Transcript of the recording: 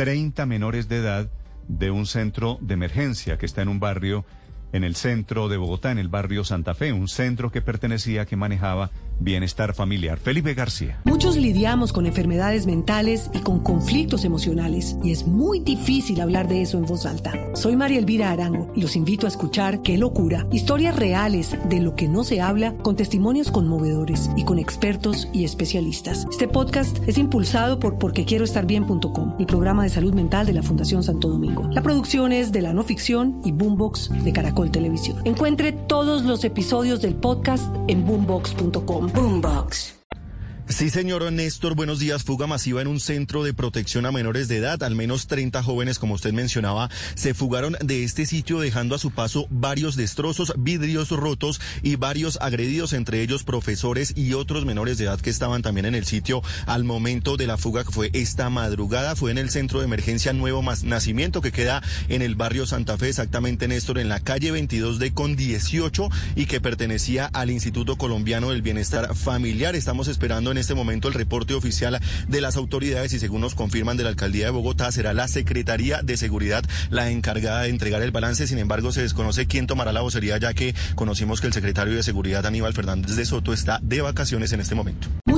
30 menores de edad de un centro de emergencia que está en un barrio en el centro de Bogotá, en el barrio Santa Fe, un centro que pertenecía, que manejaba bienestar familiar. Felipe García. Muchos lidiamos con enfermedades mentales y con conflictos emocionales y es muy difícil hablar de eso en voz alta. Soy María Elvira Arango y los invito a escuchar Qué locura, historias reales de lo que no se habla con testimonios conmovedores y con expertos y especialistas. Este podcast es impulsado por porquequieroestarbien.com, el programa de salud mental de la Fundación Santo Domingo. La producción es de la no ficción y Boombox de Caracol Televisión. Encuentre todos los episodios del podcast en boombox.com. Boombox. Sí, señor Néstor, buenos días. Fuga masiva en un centro de protección a menores de edad. Al menos 30 jóvenes, como usted mencionaba, se fugaron de este sitio dejando a su paso varios destrozos, vidrios rotos y varios agredidos, entre ellos profesores y otros menores de edad que estaban también en el sitio al momento de la fuga que fue esta madrugada. Fue en el centro de emergencia Nuevo Nacimiento que queda en el barrio Santa Fe, exactamente Néstor, en la calle 22 de con 18 y que pertenecía al Instituto Colombiano del Bienestar Familiar. Estamos esperando en este momento el reporte oficial de las autoridades y según nos confirman de la alcaldía de Bogotá será la Secretaría de Seguridad la encargada de entregar el balance. Sin embargo, se desconoce quién tomará la vocería ya que conocimos que el secretario de Seguridad Aníbal Fernández de Soto está de vacaciones en este momento.